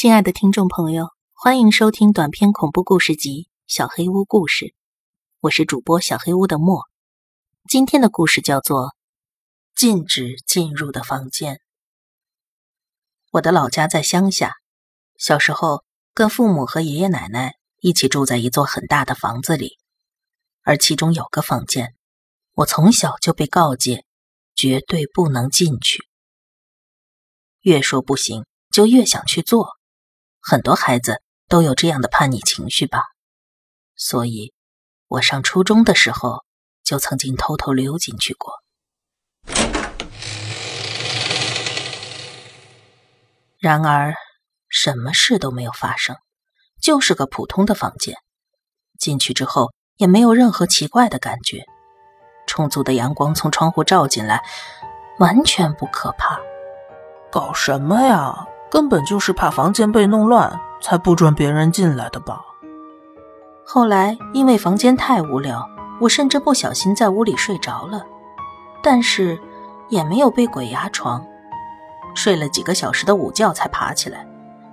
亲爱的听众朋友，欢迎收听短篇恐怖故事集《小黑屋故事》，我是主播小黑屋的莫。今天的故事叫做《禁止进入的房间》。我的老家在乡下，小时候跟父母和爷爷奶奶一起住在一座很大的房子里，而其中有个房间，我从小就被告诫绝对不能进去，越说不行就越想去做。很多孩子都有这样的叛逆情绪吧，所以，我上初中的时候就曾经偷偷溜进去过。然而，什么事都没有发生，就是个普通的房间。进去之后也没有任何奇怪的感觉，充足的阳光从窗户照进来，完全不可怕。搞什么呀？根本就是怕房间被弄乱，才不准别人进来的吧。后来因为房间太无聊，我甚至不小心在屋里睡着了，但是也没有被鬼压床，睡了几个小时的午觉才爬起来。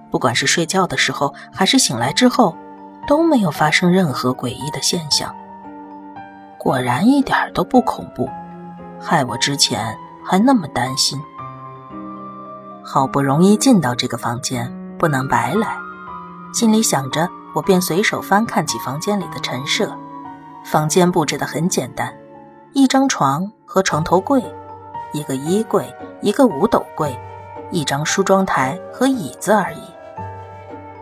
不管是睡觉的时候，还是醒来之后，都没有发生任何诡异的现象。果然一点都不恐怖，害我之前还那么担心。好不容易进到这个房间，不能白来。心里想着，我便随手翻看起房间里的陈设。房间布置的很简单，一张床和床头柜，一个衣柜，一个五斗柜，一张梳妆台和椅子而已。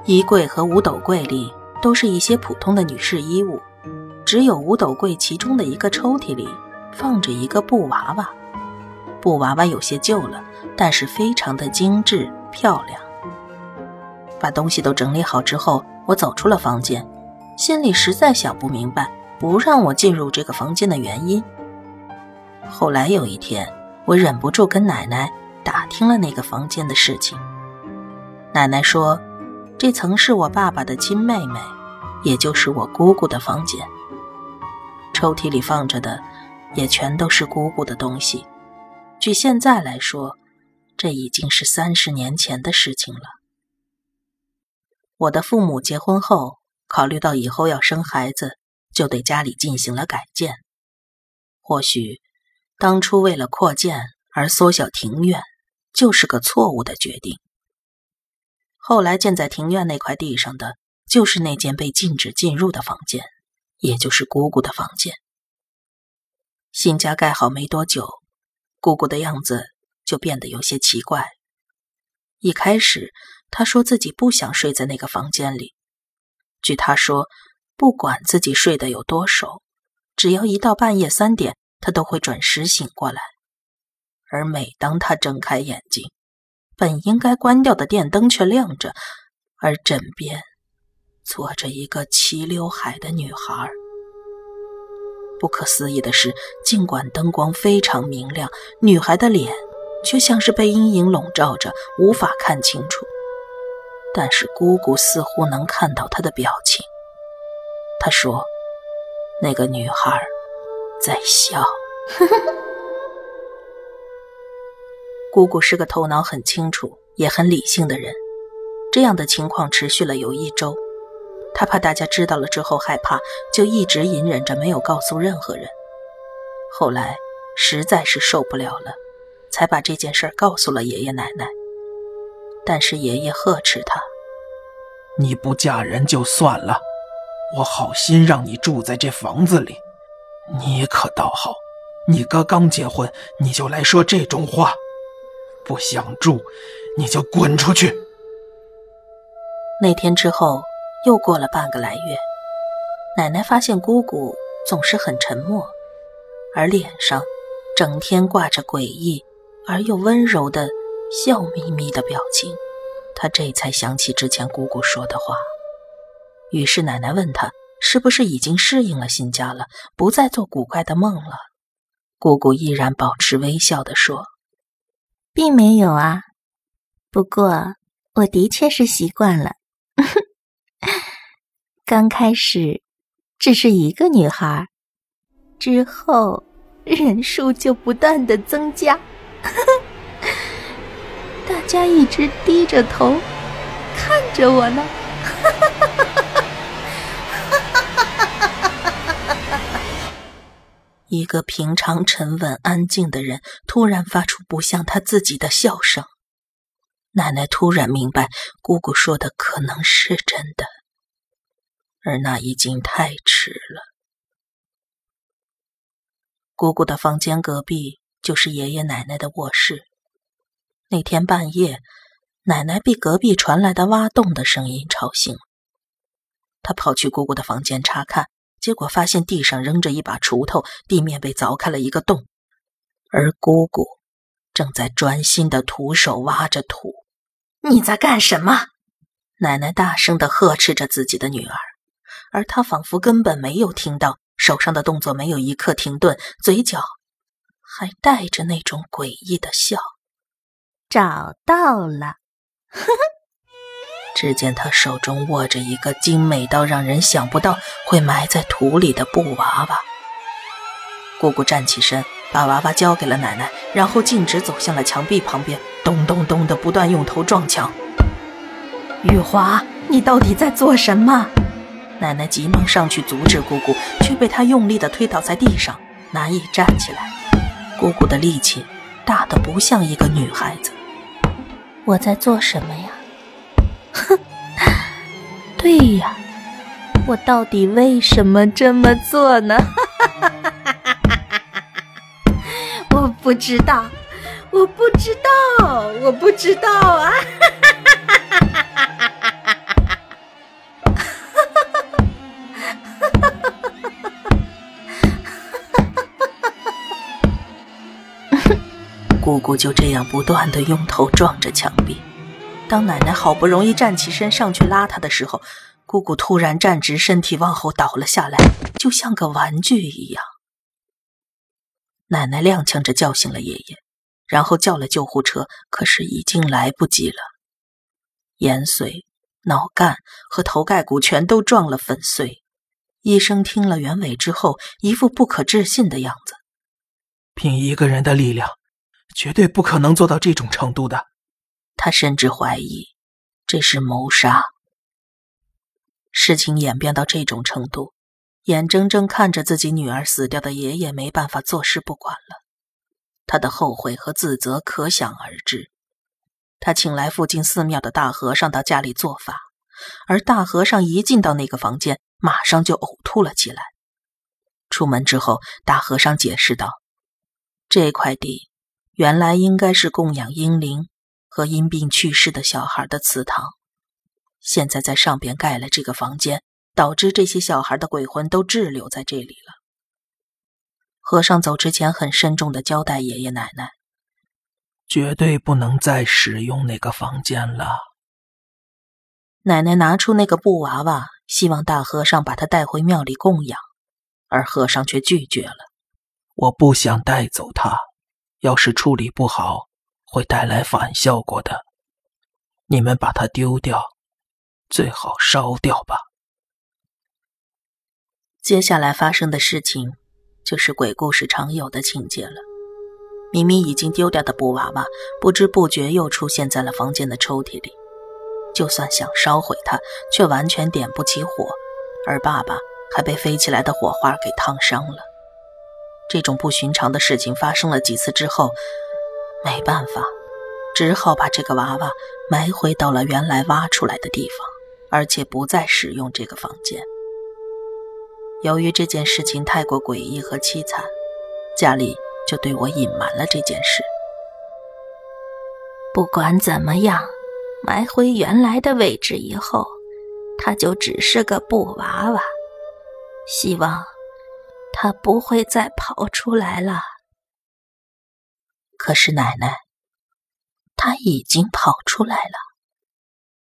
衣柜和五斗柜里都是一些普通的女士衣物，只有五斗柜其中的一个抽屉里放着一个布娃娃。布娃娃有些旧了，但是非常的精致漂亮。把东西都整理好之后，我走出了房间，心里实在想不明白不让我进入这个房间的原因。后来有一天，我忍不住跟奶奶打听了那个房间的事情。奶奶说，这曾是我爸爸的亲妹妹，也就是我姑姑的房间。抽屉里放着的，也全都是姑姑的东西。据现在来说，这已经是三十年前的事情了。我的父母结婚后，考虑到以后要生孩子，就对家里进行了改建。或许当初为了扩建而缩小庭院，就是个错误的决定。后来建在庭院那块地上的，就是那间被禁止进入的房间，也就是姑姑的房间。新家盖好没多久。姑姑的样子就变得有些奇怪。一开始，她说自己不想睡在那个房间里。据她说，不管自己睡得有多熟，只要一到半夜三点，她都会准时醒过来。而每当她睁开眼睛，本应该关掉的电灯却亮着，而枕边坐着一个齐刘海的女孩。不可思议的是，尽管灯光非常明亮，女孩的脸却像是被阴影笼罩着，无法看清楚。但是姑姑似乎能看到她的表情。她说：“那个女孩在笑。”姑姑是个头脑很清楚也很理性的人。这样的情况持续了有一周。他怕大家知道了之后害怕，就一直隐忍着没有告诉任何人。后来实在是受不了了，才把这件事告诉了爷爷奶奶。但是爷爷呵斥他：“你不嫁人就算了，我好心让你住在这房子里，你可倒好，你哥刚结婚你就来说这种话，不想住你就滚出去。”那天之后。又过了半个来月，奶奶发现姑姑总是很沉默，而脸上整天挂着诡异而又温柔的笑眯眯的表情。她这才想起之前姑姑说的话，于是奶奶问她是不是已经适应了新家了，不再做古怪的梦了。姑姑依然保持微笑的说：“并没有啊，不过我的确是习惯了。”刚开始只是一个女孩，之后人数就不断的增加，大家一直低着头看着我呢。一个平常沉稳安静的人，突然发出不像他自己的笑声。奶奶突然明白，姑姑说的可能是真的，而那已经太迟了。姑姑的房间隔壁就是爷爷奶奶的卧室。那天半夜，奶奶被隔壁传来的挖洞的声音吵醒了。她跑去姑姑的房间查看。结果发现地上扔着一把锄头，地面被凿开了一个洞，而姑姑正在专心的徒手挖着土。你在干什么？奶奶大声的呵斥着自己的女儿，而他仿佛根本没有听到，手上的动作没有一刻停顿，嘴角还带着那种诡异的笑。找到了，呵呵。只见他手中握着一个精美到让人想不到会埋在土里的布娃娃。姑姑站起身，把娃娃交给了奶奶，然后径直走向了墙壁旁边，咚咚咚的不断用头撞墙。玉华，你到底在做什么？奶奶急忙上去阻止姑姑，却被她用力的推倒在地上，难以站起来。姑姑的力气大的不像一个女孩子。我在做什么呀？哼，对呀，我到底为什么这么做呢？我不知道，我不知道，我不知道啊！姑姑就这样不断的用头撞着墙壁。当奶奶好不容易站起身上去拉她的时候，姑姑突然站直，身体往后倒了下来，就像个玩具一样。奶奶踉跄着叫醒了爷爷，然后叫了救护车，可是已经来不及了。眼髓、脑干和头盖骨全都撞了粉碎。医生听了原委之后，一副不可置信的样子：“凭一个人的力量，绝对不可能做到这种程度的。”他甚至怀疑这是谋杀。事情演变到这种程度，眼睁睁看着自己女儿死掉的爷爷没办法坐视不管了，他的后悔和自责可想而知。他请来附近寺庙的大和尚到家里做法，而大和尚一进到那个房间，马上就呕吐了起来。出门之后，大和尚解释道：“这块地原来应该是供养婴灵。”和因病去世的小孩的祠堂，现在在上边盖了这个房间，导致这些小孩的鬼魂都滞留在这里了。和尚走之前很慎重的交代爷爷奶奶，绝对不能再使用那个房间了。奶奶拿出那个布娃娃，希望大和尚把他带回庙里供养，而和尚却拒绝了。我不想带走他，要是处理不好。会带来反效果的，你们把它丢掉，最好烧掉吧。接下来发生的事情，就是鬼故事常有的情节了。明明已经丢掉的布娃娃，不知不觉又出现在了房间的抽屉里。就算想烧毁它，却完全点不起火，而爸爸还被飞起来的火花给烫伤了。这种不寻常的事情发生了几次之后。没办法，只好把这个娃娃埋回到了原来挖出来的地方，而且不再使用这个房间。由于这件事情太过诡异和凄惨，家里就对我隐瞒了这件事。不管怎么样，埋回原来的位置以后，它就只是个布娃娃。希望它不会再跑出来了。可是奶奶，他已经跑出来了。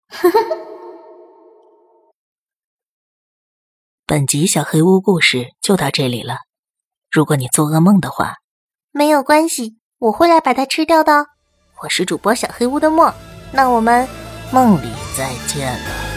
本集小黑屋故事就到这里了。如果你做噩梦的话，没有关系，我会来把它吃掉的。我是主播小黑屋的墨，那我们梦里再见了。